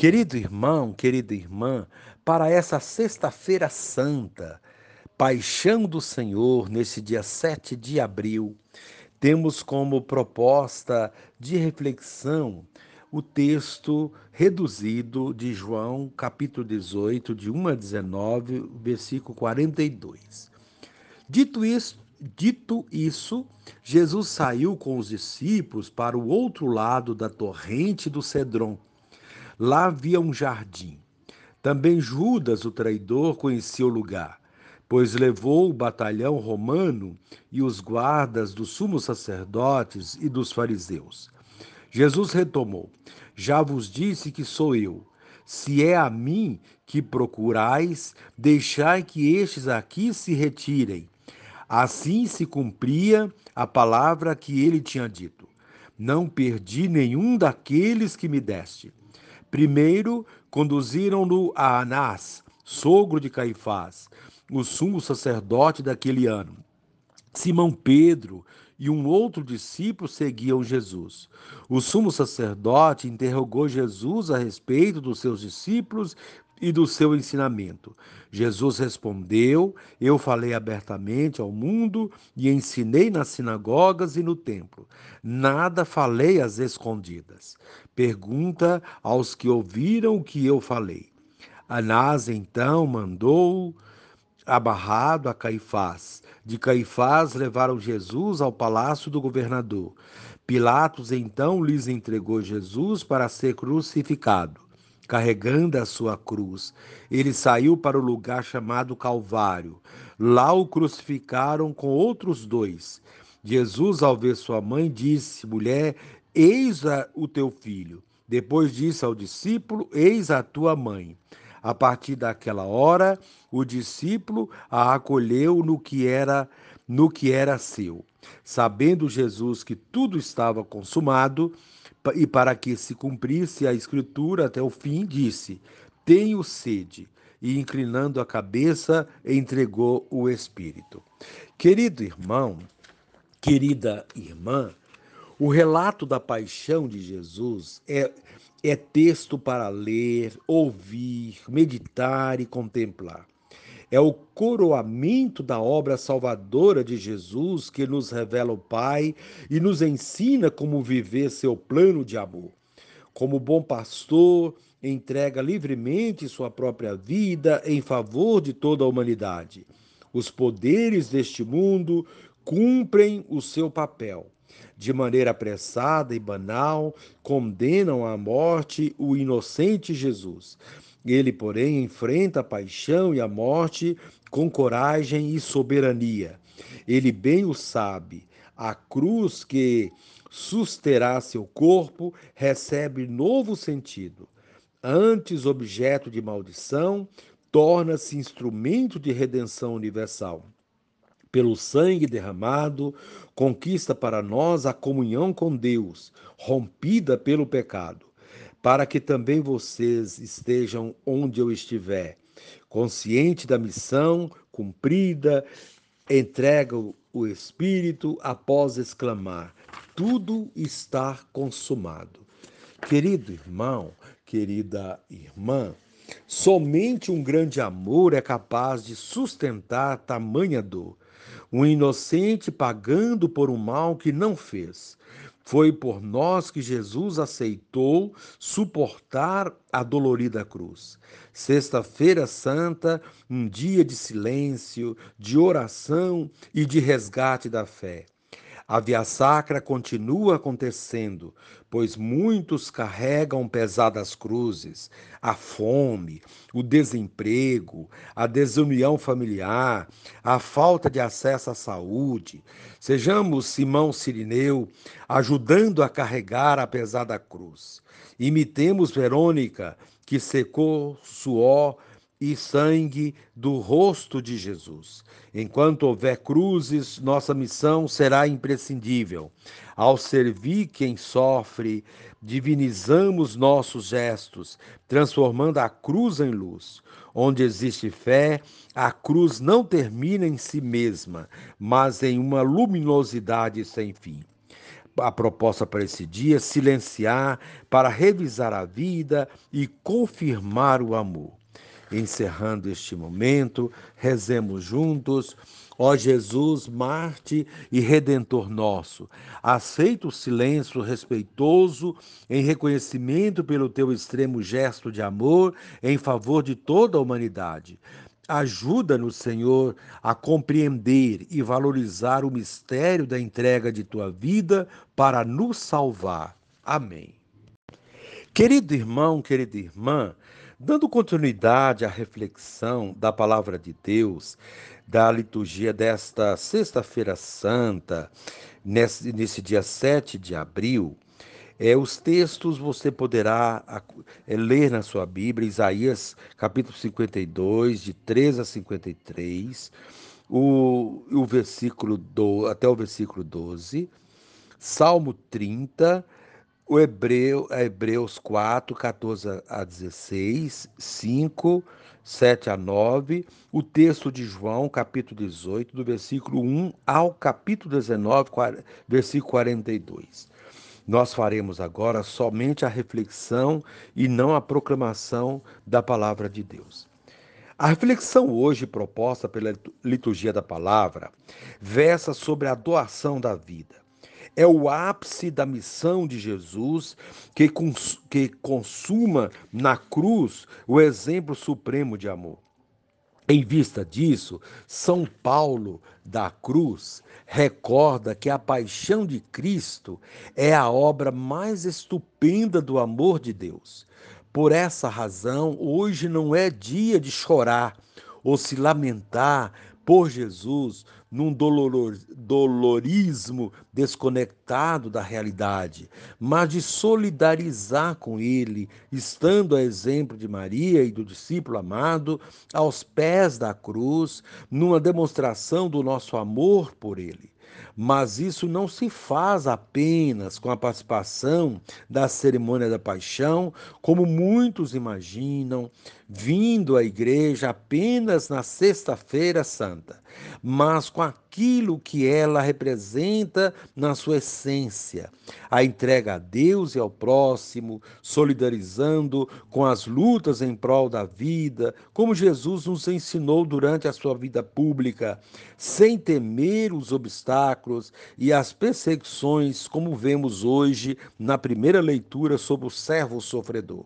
Querido irmão, querida irmã, para essa Sexta-feira Santa, Paixão do Senhor, nesse dia 7 de abril, temos como proposta de reflexão o texto reduzido de João, capítulo 18, de 1 a 19, versículo 42. Dito isso, dito isso, Jesus saiu com os discípulos para o outro lado da torrente do Cedron Lá havia um jardim. Também Judas, o traidor, conhecia o lugar, pois levou o batalhão romano e os guardas dos sumos sacerdotes e dos fariseus. Jesus retomou: Já vos disse que sou eu. Se é a mim que procurais, deixai que estes aqui se retirem. Assim se cumpria a palavra que ele tinha dito. Não perdi nenhum daqueles que me deste. Primeiro, conduziram-no a Anás, sogro de Caifás, o sumo sacerdote daquele ano. Simão Pedro e um outro discípulo seguiam Jesus. O sumo sacerdote interrogou Jesus a respeito dos seus discípulos e do seu ensinamento. Jesus respondeu: Eu falei abertamente ao mundo e ensinei nas sinagogas e no templo. Nada falei às escondidas. Pergunta aos que ouviram o que eu falei. Anás então mandou abarrado a Caifás. De Caifás levaram Jesus ao palácio do governador. Pilatos então lhes entregou Jesus para ser crucificado carregando a sua cruz. Ele saiu para o lugar chamado Calvário. Lá o crucificaram com outros dois. Jesus, ao ver sua mãe, disse: Mulher, eis o teu filho. Depois disse ao discípulo: Eis a tua mãe. A partir daquela hora, o discípulo a acolheu no que era no que era seu. Sabendo Jesus que tudo estava consumado, e para que se cumprisse a escritura até o fim, disse: Tenho sede. E inclinando a cabeça, entregou o Espírito. Querido irmão, querida irmã, o relato da paixão de Jesus é, é texto para ler, ouvir, meditar e contemplar é o coroamento da obra salvadora de Jesus que nos revela o Pai e nos ensina como viver seu plano de amor. Como bom pastor, entrega livremente sua própria vida em favor de toda a humanidade. Os poderes deste mundo cumprem o seu papel. De maneira apressada e banal, condenam à morte o inocente Jesus ele, porém, enfrenta a paixão e a morte com coragem e soberania. Ele bem o sabe. A cruz que susterá seu corpo recebe novo sentido. Antes objeto de maldição, torna-se instrumento de redenção universal. Pelo sangue derramado, conquista para nós a comunhão com Deus, rompida pelo pecado para que também vocês estejam onde eu estiver. Consciente da missão cumprida, entrega o Espírito após exclamar: Tudo está consumado. Querido irmão, querida irmã, somente um grande amor é capaz de sustentar tamanha dor. Um inocente pagando por um mal que não fez. Foi por nós que Jesus aceitou suportar a dolorida cruz. Sexta-feira Santa, um dia de silêncio, de oração e de resgate da fé. A via sacra continua acontecendo, pois muitos carregam pesadas cruzes, a fome, o desemprego, a desunião familiar, a falta de acesso à saúde. Sejamos Simão Sirineu, ajudando a carregar a pesada cruz. Imitemos Verônica, que secou suor e sangue do rosto de Jesus. Enquanto houver cruzes, nossa missão será imprescindível. Ao servir quem sofre, divinizamos nossos gestos, transformando a cruz em luz. Onde existe fé, a cruz não termina em si mesma, mas em uma luminosidade sem fim. a proposta para esse dia, silenciar para revisar a vida e confirmar o amor. Encerrando este momento, rezemos juntos. Ó Jesus, Marte e Redentor nosso, aceita o silêncio respeitoso em reconhecimento pelo teu extremo gesto de amor em favor de toda a humanidade. Ajuda-nos, Senhor, a compreender e valorizar o mistério da entrega de tua vida para nos salvar. Amém. Querido irmão, querida irmã, dando continuidade à reflexão da palavra de Deus, da liturgia desta Sexta-feira Santa, nesse, nesse dia 7 de abril, é, os textos você poderá é, ler na sua Bíblia, Isaías capítulo 52, de 3 a 53, o, o versículo do, até o versículo 12, Salmo 30, o Hebreu, Hebreus 4, 14 a 16, 5, 7 a 9, o texto de João, capítulo 18, do versículo 1 ao capítulo 19, versículo 42. Nós faremos agora somente a reflexão e não a proclamação da palavra de Deus. A reflexão hoje proposta pela liturgia da palavra versa sobre a doação da vida. É o ápice da missão de Jesus que, cons que consuma na cruz o exemplo supremo de amor. Em vista disso, São Paulo da Cruz recorda que a paixão de Cristo é a obra mais estupenda do amor de Deus. Por essa razão, hoje não é dia de chorar ou se lamentar por Jesus num dolor, dolorismo desconectado da realidade, mas de solidarizar com ele, estando a exemplo de Maria e do discípulo amado aos pés da cruz, numa demonstração do nosso amor por ele. Mas isso não se faz apenas com a participação da cerimônia da paixão, como muitos imaginam, vindo à igreja apenas na Sexta-feira Santa, mas com aquilo que ela representa na sua essência, a entrega a Deus e ao próximo, solidarizando com as lutas em prol da vida, como Jesus nos ensinou durante a sua vida pública, sem temer os obstáculos e as perseguições, como vemos hoje na primeira leitura sobre o servo sofredor.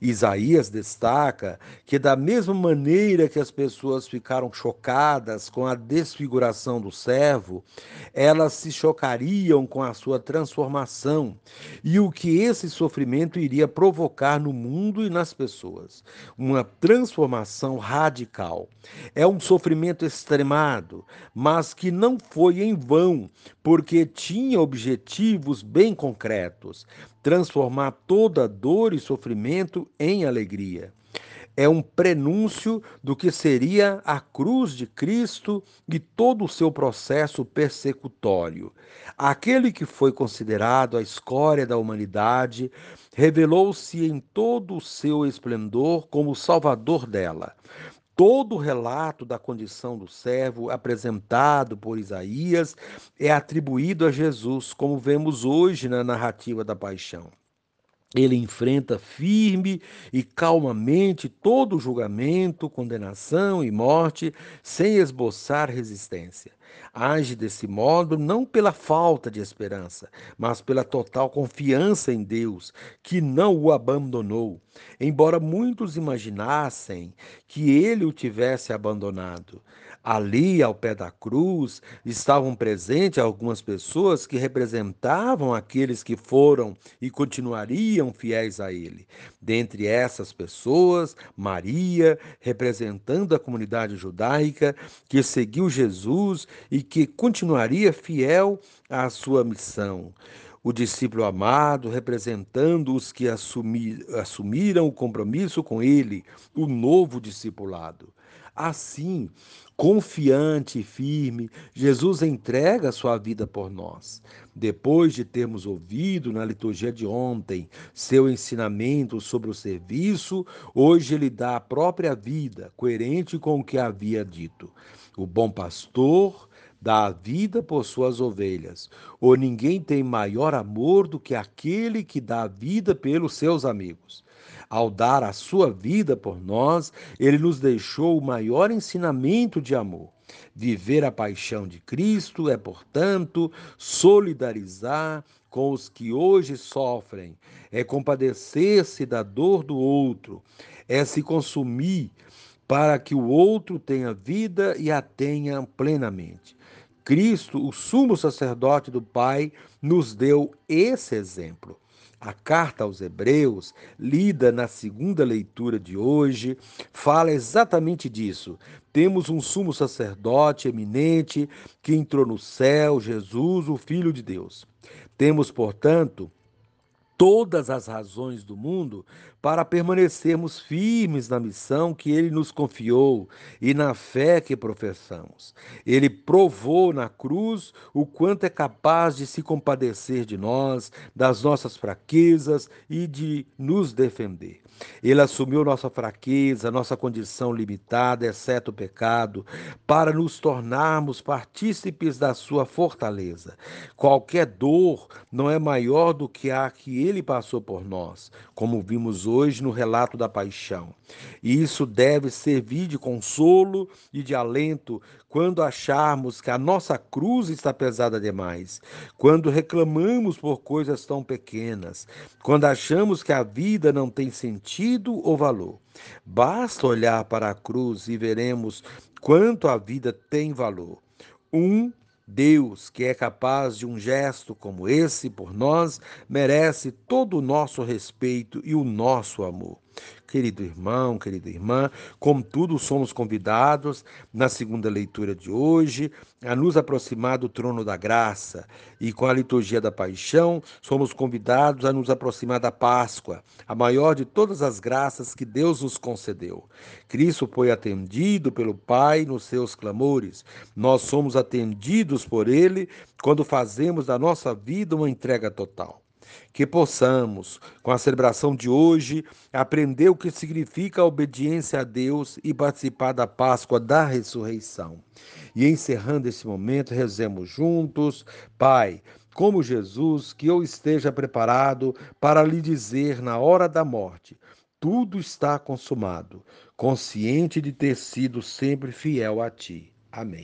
Isaías destaca que, da mesma maneira que as pessoas ficaram chocadas com a desfiguração do servo, elas se chocariam com a sua transformação e o que esse sofrimento iria provocar no mundo e nas pessoas. Uma transformação radical. É um sofrimento extremado, mas que não foi em vão, porque tinha objetivos bem concretos transformar toda dor e sofrimento em alegria. É um prenúncio do que seria a cruz de Cristo e todo o seu processo persecutório. Aquele que foi considerado a escória da humanidade revelou-se em todo o seu esplendor como salvador dela. Todo o relato da condição do servo apresentado por Isaías é atribuído a Jesus, como vemos hoje na narrativa da paixão. Ele enfrenta firme e calmamente todo julgamento, condenação e morte, sem esboçar resistência. Age desse modo não pela falta de esperança, mas pela total confiança em Deus, que não o abandonou, embora muitos imaginassem que ele o tivesse abandonado. Ali, ao pé da cruz, estavam presentes algumas pessoas que representavam aqueles que foram e continuariam fiéis a ele. Dentre essas pessoas, Maria, representando a comunidade judaica que seguiu Jesus e que continuaria fiel à sua missão o discípulo amado, representando os que assumir, assumiram o compromisso com ele, o novo discipulado. Assim, confiante e firme, Jesus entrega a sua vida por nós. Depois de termos ouvido na liturgia de ontem seu ensinamento sobre o serviço, hoje ele dá a própria vida, coerente com o que havia dito. O bom pastor dá a vida por suas ovelhas. Ou ninguém tem maior amor do que aquele que dá a vida pelos seus amigos. Ao dar a sua vida por nós, ele nos deixou o maior ensinamento de amor. Viver a paixão de Cristo é, portanto, solidarizar com os que hoje sofrem, é compadecer-se da dor do outro, é se consumir para que o outro tenha vida e a tenha plenamente. Cristo, o sumo sacerdote do Pai, nos deu esse exemplo. A carta aos Hebreus, lida na segunda leitura de hoje, fala exatamente disso. Temos um sumo sacerdote eminente que entrou no céu, Jesus, o Filho de Deus. Temos, portanto, todas as razões do mundo para permanecermos firmes na missão que ele nos confiou e na fé que professamos. Ele provou na cruz o quanto é capaz de se compadecer de nós, das nossas fraquezas e de nos defender. Ele assumiu nossa fraqueza, nossa condição limitada, exceto o pecado, para nos tornarmos partícipes da sua fortaleza. Qualquer dor não é maior do que a que ele passou por nós, como vimos hoje no relato da paixão. E isso deve servir de consolo e de alento quando acharmos que a nossa cruz está pesada demais, quando reclamamos por coisas tão pequenas, quando achamos que a vida não tem sentido ou valor. Basta olhar para a cruz e veremos quanto a vida tem valor. Um Deus, que é capaz de um gesto como esse por nós, merece todo o nosso respeito e o nosso amor. Querido irmão, querida irmã, contudo, somos convidados, na segunda leitura de hoje, a nos aproximar do trono da graça. E com a liturgia da paixão, somos convidados a nos aproximar da Páscoa, a maior de todas as graças que Deus nos concedeu. Cristo foi atendido pelo Pai nos seus clamores. Nós somos atendidos por Ele quando fazemos da nossa vida uma entrega total que possamos, com a celebração de hoje, aprender o que significa a obediência a Deus e participar da Páscoa da ressurreição. E encerrando esse momento, rezemos juntos, Pai, como Jesus, que eu esteja preparado para lhe dizer na hora da morte: tudo está consumado, consciente de ter sido sempre fiel a ti. Amém.